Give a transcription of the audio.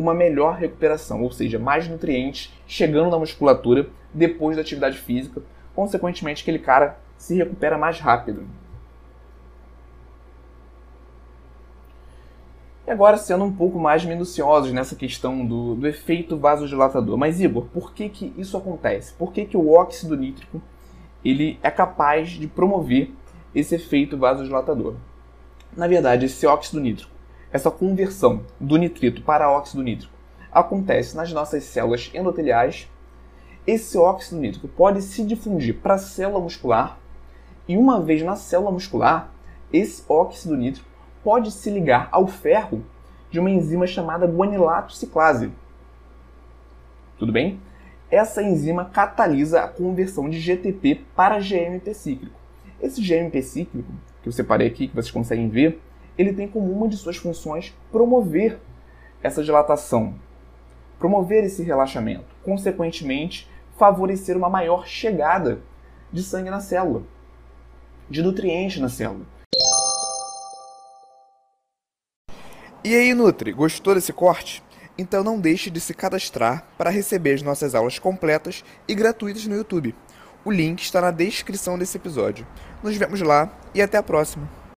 uma melhor recuperação, ou seja, mais nutrientes chegando na musculatura depois da atividade física, consequentemente aquele cara se recupera mais rápido. E agora sendo um pouco mais minuciosos nessa questão do, do efeito vasodilatador. Mas Igor, por que, que isso acontece? Por que, que o óxido nítrico ele é capaz de promover esse efeito vasodilatador? Na verdade, esse óxido nítrico, essa conversão do nitrito para óxido nítrico, acontece nas nossas células endoteliais. Esse óxido nítrico pode se difundir para a célula muscular e uma vez na célula muscular, esse óxido nítrico pode se ligar ao ferro de uma enzima chamada guanilato ciclase. Tudo bem? Essa enzima catalisa a conversão de GTP para GMP cíclico. Esse GMP cíclico, que eu separei aqui, que vocês conseguem ver, ele tem como uma de suas funções promover essa dilatação, promover esse relaxamento, consequentemente, favorecer uma maior chegada de sangue na célula, de nutrientes na célula. E aí, Nutri, gostou desse corte? Então não deixe de se cadastrar para receber as nossas aulas completas e gratuitas no YouTube. O link está na descrição desse episódio. Nos vemos lá e até a próxima!